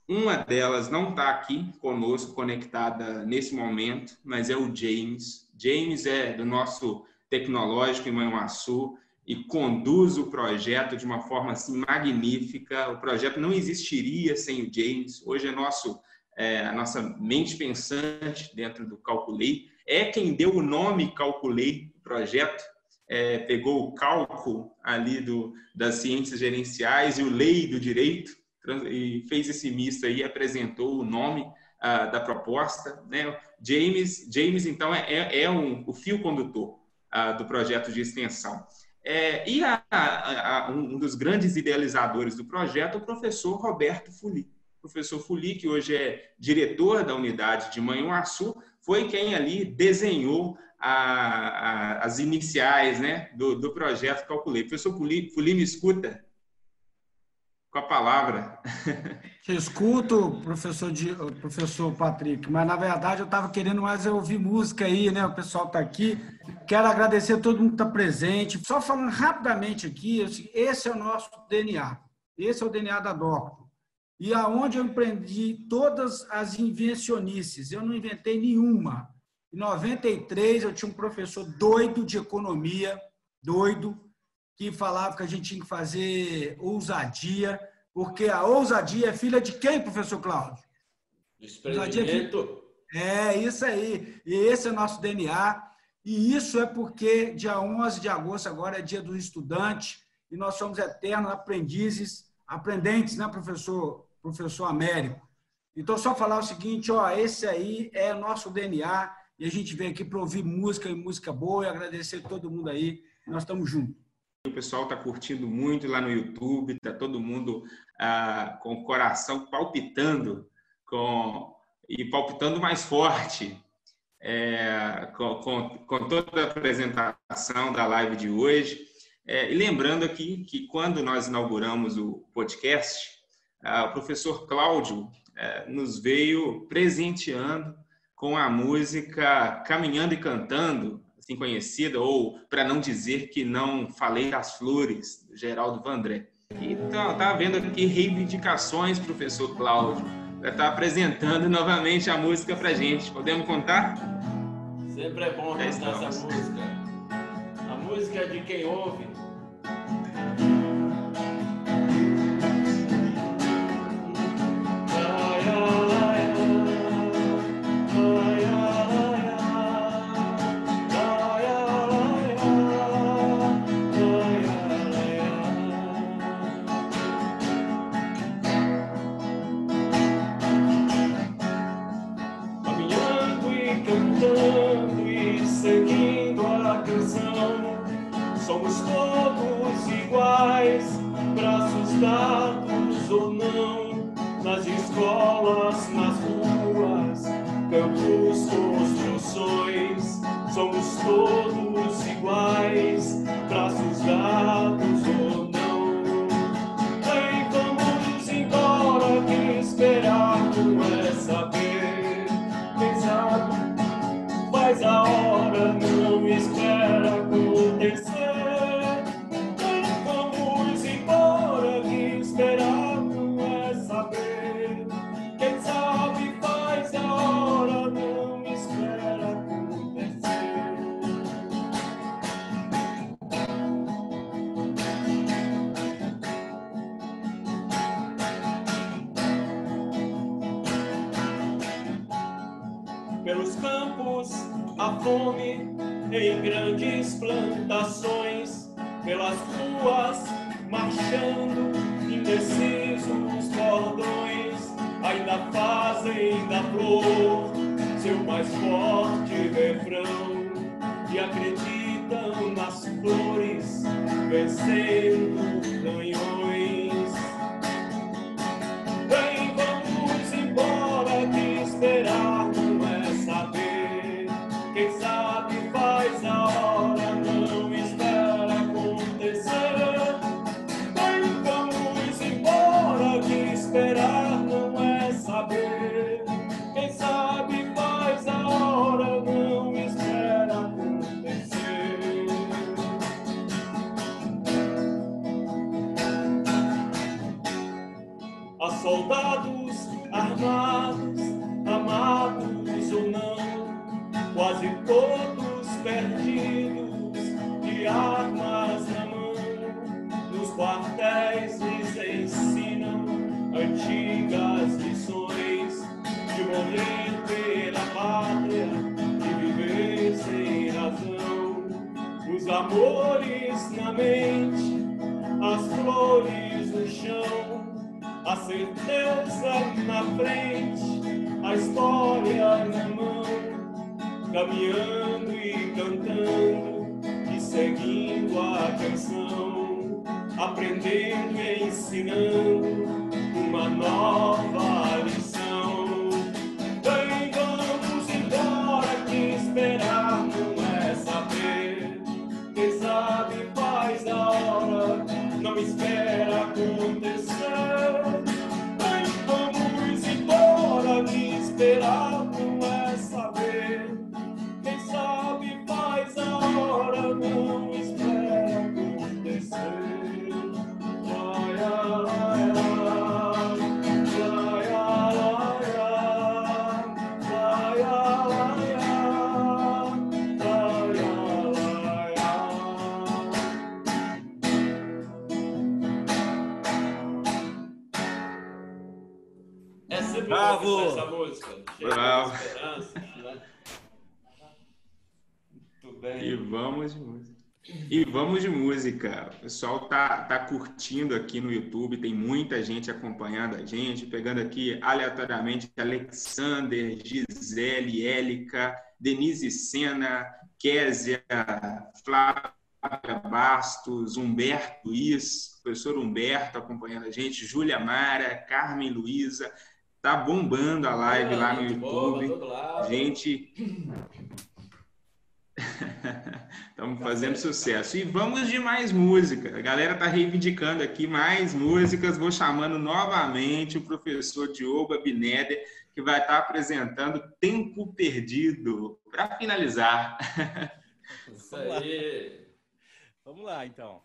Uma delas não está aqui conosco, conectada nesse momento, mas é o James. James é do nosso tecnológico em Manhuaçu e conduz o projeto de uma forma assim magnífica. O projeto não existiria sem o James. Hoje é nosso é, a nossa mente pensante dentro do Calculei, é quem deu o nome Calculei projeto, é, pegou o cálculo ali do, das ciências gerenciais e o lei do direito e fez esse misto aí, apresentou o nome ah, da proposta. Né? James, James então, é, é, é um, o fio condutor ah, do projeto de extensão. É, e a, a, a, um dos grandes idealizadores do projeto, o professor Roberto Fuli professor Fuli, que hoje é diretor da unidade de Manhuaçu, foi quem ali desenhou a, a, as iniciais né, do, do projeto Calculei. Professor Fuli, Fuli, me escuta? Com a palavra. Te escuto, professor, de, professor Patrick, mas na verdade eu estava querendo mais ouvir música aí, né? O pessoal está aqui. Quero agradecer a todo mundo que está presente. Só falando rapidamente aqui, esse é o nosso DNA. Esse é o DNA da DOC e aonde eu empreendi todas as invencionices. Eu não inventei nenhuma. Em 93, eu tinha um professor doido de economia, doido, que falava que a gente tinha que fazer ousadia, porque a ousadia é filha de quem, professor Cláudio? Desprendimento. É, isso aí. E esse é o nosso DNA. E isso é porque dia 11 de agosto agora é dia do estudante e nós somos eternos aprendizes, aprendentes, né, professor professor Américo. Então, só falar o seguinte, ó, esse aí é nosso DNA e a gente vem aqui para ouvir música e música boa e agradecer todo mundo aí. Nós estamos juntos. O pessoal está curtindo muito lá no YouTube, está todo mundo ah, com o coração palpitando com, e palpitando mais forte é, com, com, com, toda a apresentação da live de hoje. É, e lembrando aqui que quando nós inauguramos o podcast, o professor Cláudio eh, nos veio presenteando com a música Caminhando e Cantando, assim conhecida, ou para não dizer que não falei das flores, do Geraldo Vandré. Então, tá vendo aqui reivindicações, professor Cláudio, para estar tá apresentando novamente a música para gente. Podemos contar? Sempre é bom cantar essa música. A música é de quem ouve. somos todos iguais, braços dados ou não, nas escolas, nas ruas, campos, construções, somos todos fome em grandes plantações, pelas ruas marchando, indecisos cordões, ainda fazem da flor seu mais forte refrão e acreditam nas flores vencendo canhões. Soldados armados, amados ou não, quase todos perdidos, de armas na mão. Nos quartéis lhes ensinam antigas lições de morrer pela pátria e viver sem razão. Os amores na mente, frente, a história na mão, caminhando e cantando e seguindo a canção, aprendendo e ensinando uma nova é boa, Bravo! essa música. Bravo. né? Muito bem. E vamos de música. E vamos de música. O pessoal tá, tá curtindo aqui no YouTube, tem muita gente acompanhando a gente, pegando aqui aleatoriamente Alexander, Gisele, Élica, Denise Sena, Késia, Flávia Bastos, Humberto Luiz, professor Humberto acompanhando a gente, Júlia Mara, Carmen Luiza, tá bombando a live lá no YouTube. lado. Gente, estamos fazendo sucesso. E vamos de mais música. A galera está reivindicando aqui mais músicas. Vou chamando novamente o professor Diogo Abineder, que vai estar apresentando Tempo Perdido, para finalizar. Isso aí. Vamos lá, então.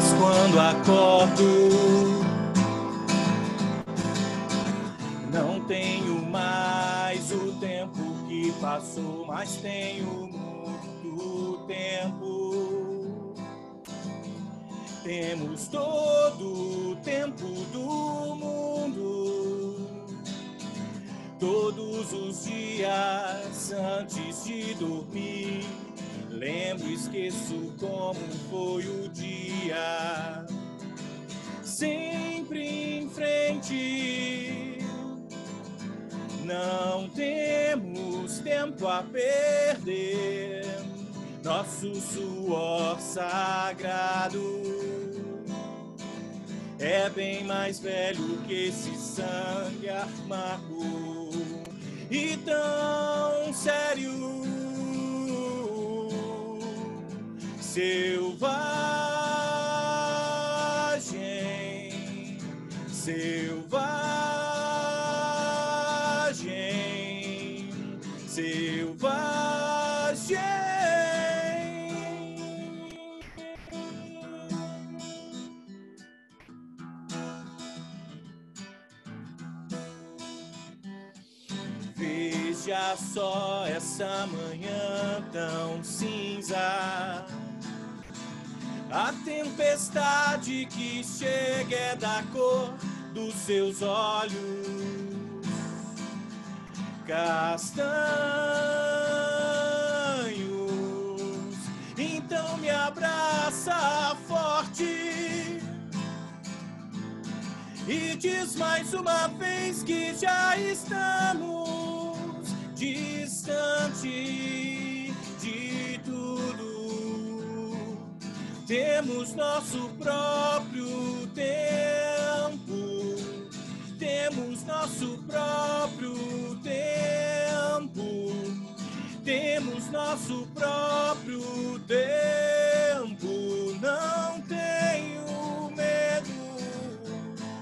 Dias quando acordo, não tenho mais o tempo que passou, mas tenho muito tempo. Temos todo o tempo do mundo. Todos os dias antes de dormir, lembro, esqueço como foi o dia. Sempre em frente, não temos tempo a perder. Nosso suor sagrado é bem mais velho que esse sangue amargo e tão sério. selvagem, selvagem, selvagem. Veja só essa manhã tão cinza a tempestade que chega é da cor dos seus olhos castanhos. Então me abraça forte e diz mais uma vez que já estamos distante Temos nosso próprio tempo, temos nosso próprio tempo, temos nosso próprio tempo. Não tenho medo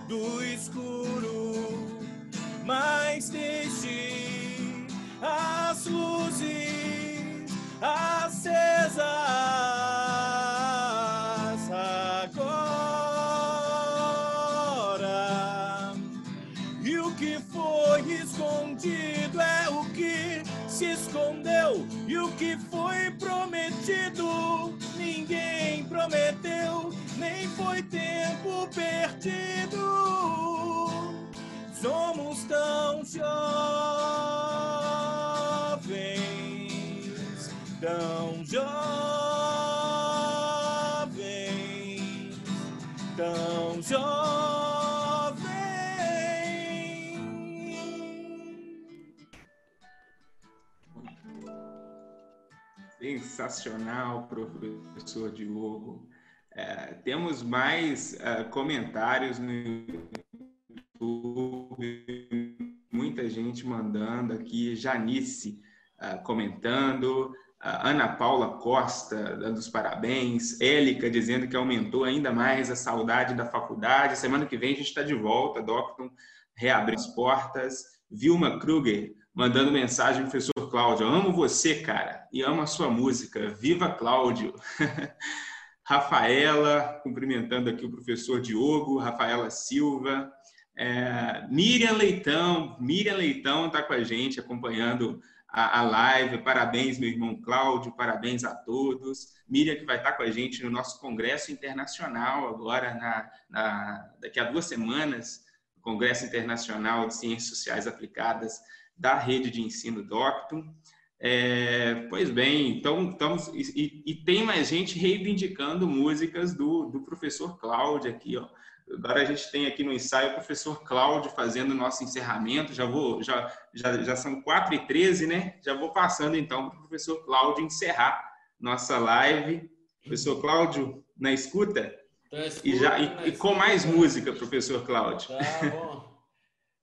do escuro, mas deixe as luzes acesas escondeu, e o que foi prometido ninguém prometeu, nem foi tempo perdido. Somos tão jovens, tão Sensacional, professor Diogo. É, temos mais é, comentários no YouTube, muita gente mandando aqui, Janice é, comentando, Ana Paula Costa dando os parabéns, Élica dizendo que aumentou ainda mais a saudade da faculdade. Semana que vem a gente está de volta, Docton reabre as portas. Vilma Kruger mandando mensagem, professor Cláudio, amo você, cara, e amo a sua música. Viva Cláudio! Rafaela, cumprimentando aqui o professor Diogo, Rafaela Silva, é, Miriam Leitão, Miriam Leitão está com a gente acompanhando a, a, live. Parabéns, meu irmão Cláudio, parabéns a todos. Miriam que vai estar com a gente no nosso Congresso Internacional agora, na, na, daqui a duas semanas, Congresso Internacional de Ciências Sociais Aplicadas da Rede de Ensino Docton. É, pois bem, então estamos e, e, tem mais gente reivindicando músicas do, do professor Cláudio aqui, ó. Agora a gente tem aqui no ensaio o professor Cláudio fazendo o nosso encerramento. Já vou, já, já, já são 4 e 13 né? Já vou passando então para o professor Cláudio encerrar nossa live. Professor Cláudio, na escuta? escuta e, já, e, e com mais música, professor Cláudio. Tá bom.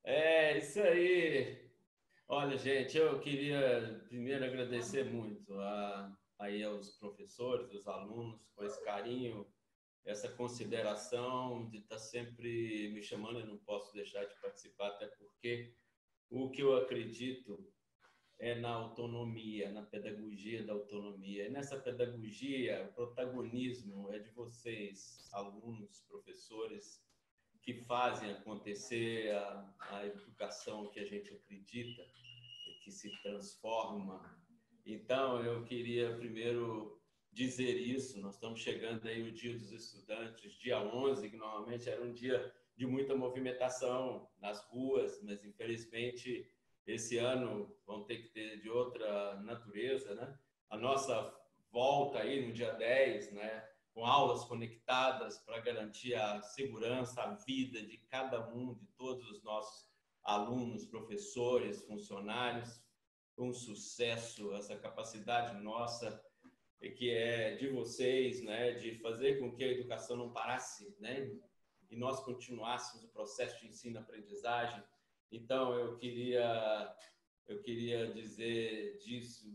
É, isso aí. Olha, gente, eu queria primeiro agradecer muito a, aí aos professores, aos alunos, com esse carinho, essa consideração de estar sempre me chamando. Eu não posso deixar de participar, até porque o que eu acredito é na autonomia, na pedagogia da autonomia. E nessa pedagogia, o protagonismo é de vocês, alunos, professores, que fazem acontecer a, a educação que a gente acredita, que se transforma. Então, eu queria primeiro dizer isso. Nós estamos chegando aí o Dia dos Estudantes, dia 11, que normalmente era um dia de muita movimentação nas ruas, mas infelizmente esse ano vão ter que ter de outra natureza, né? A nossa volta aí no dia 10, né? Com aulas conectadas para garantir a segurança, a vida de cada um, de todos os nossos alunos, professores, funcionários. Um sucesso, essa capacidade nossa, que é de vocês, né, de fazer com que a educação não parasse, né, e nós continuássemos o processo de ensino-aprendizagem. Então, eu queria, eu queria dizer disso,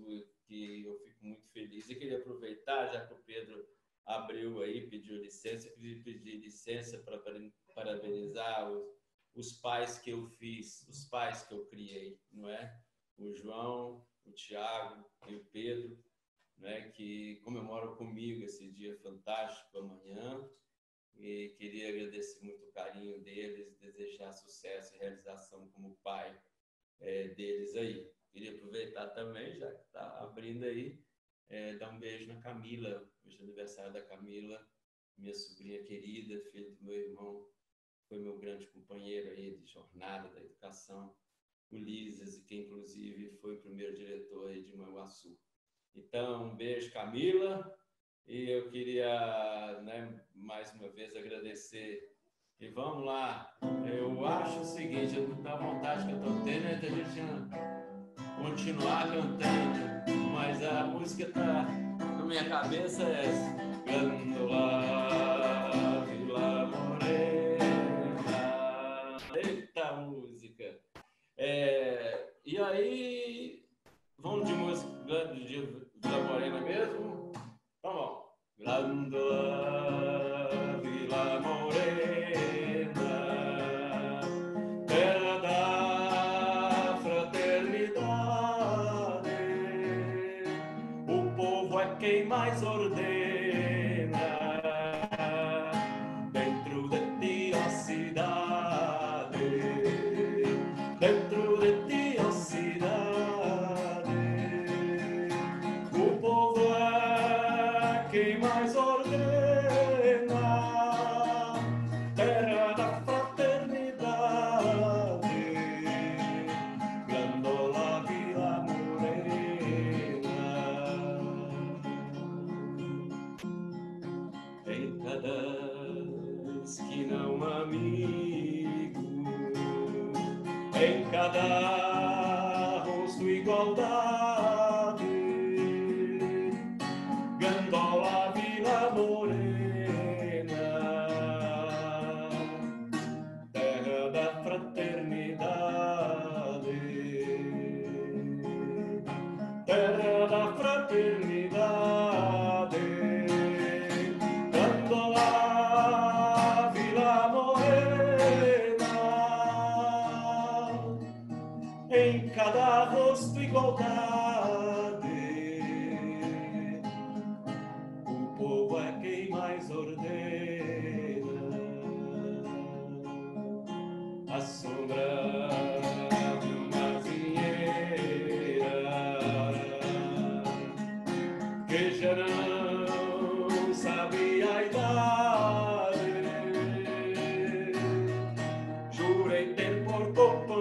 que eu fico muito feliz. E queria aproveitar, já que o Pedro abriu aí, pediu licença, pedi, pedi licença para parabenizar os, os pais que eu fiz, os pais que eu criei, não é? O João, o Tiago e o Pedro, né, que comemoram comigo esse dia fantástico amanhã. E queria agradecer muito o carinho deles, desejar sucesso e realização como pai é, deles aí. queria aproveitar também, já que está abrindo aí, é, dar um beijo na Camila, aniversário da Camila, minha sobrinha querida, filha do meu irmão, foi meu grande companheiro aí de jornada da educação, Ulisses, que inclusive foi o primeiro diretor aí de Manguaçu. Então, um beijo, Camila, e eu queria, né, mais uma vez, agradecer. E vamos lá, eu acho o seguinte, a vontade que eu estou tendo é de a gente continuar cantando, mas a música está minha cabeça é essa.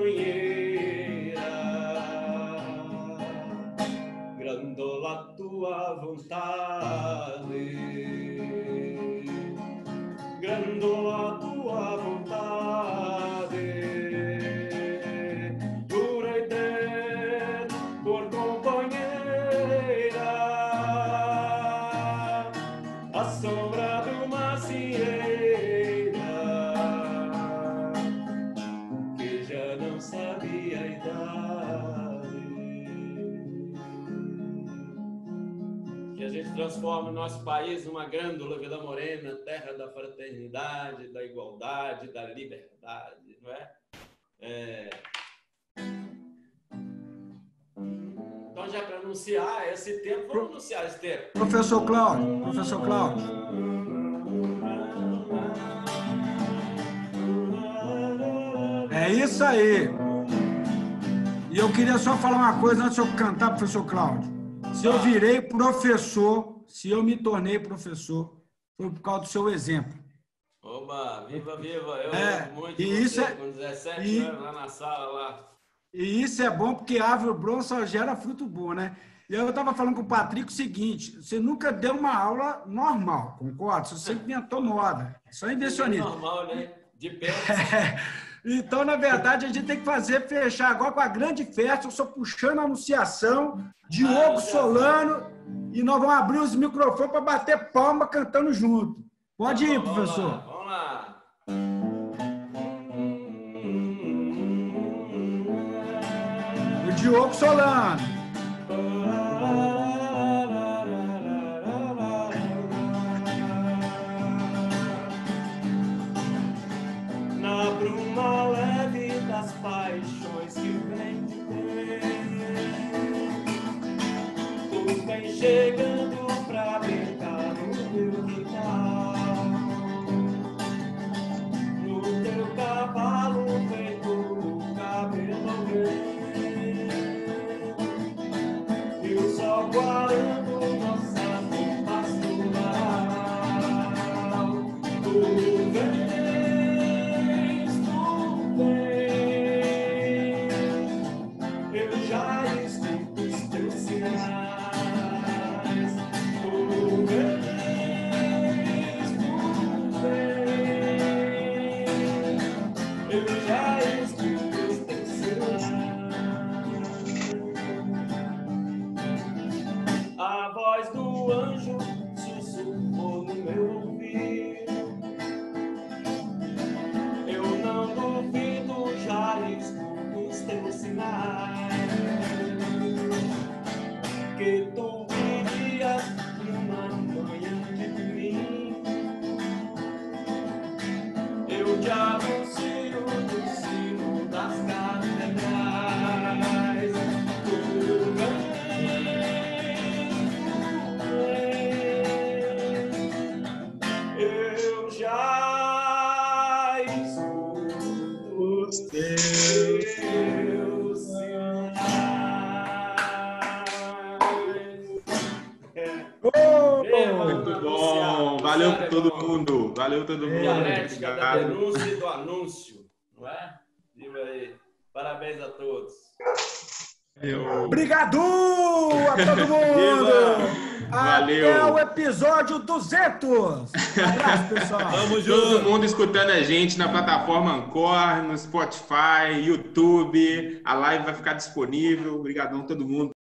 Companheira. Grandola tua vontade, nosso país numa grândula Vila Morena, terra da fraternidade, da igualdade, da liberdade, não é? É. Então, já para anunciar esse tempo, vamos anunciar esse tempo. Professor Cláudio, professor Cláudio. É isso aí. E eu queria só falar uma coisa antes de eu cantar, professor Cláudio. Se eu virei professor, se eu me tornei professor, foi por causa do seu exemplo. Oba, viva, viva! Eu É, muito e isso é- com 17 e- anos lá na sala lá. E isso é bom porque árvore bom só gera fruto bom, né? E eu estava falando com o Patrick o seguinte: você nunca deu uma aula normal, concorda? Você sempre inventou moda. Só É invencionista. normal, né? De pé. Então, na verdade, a gente tem que fazer, fechar agora com a grande festa. Eu sou puxando a anunciação, Diogo Solano, e nós vamos abrir os microfones para bater palma cantando junto. Pode ir, Vamos professor. lá, Vamos lá. O Diogo Solano. Chegando Obrigado a todo mundo! Valeu. Até o episódio 200! Um abraço, pessoal! Tamo Todo junto. mundo escutando a gente na plataforma Ancor, no Spotify, YouTube. A live vai ficar disponível. Obrigadão todo mundo.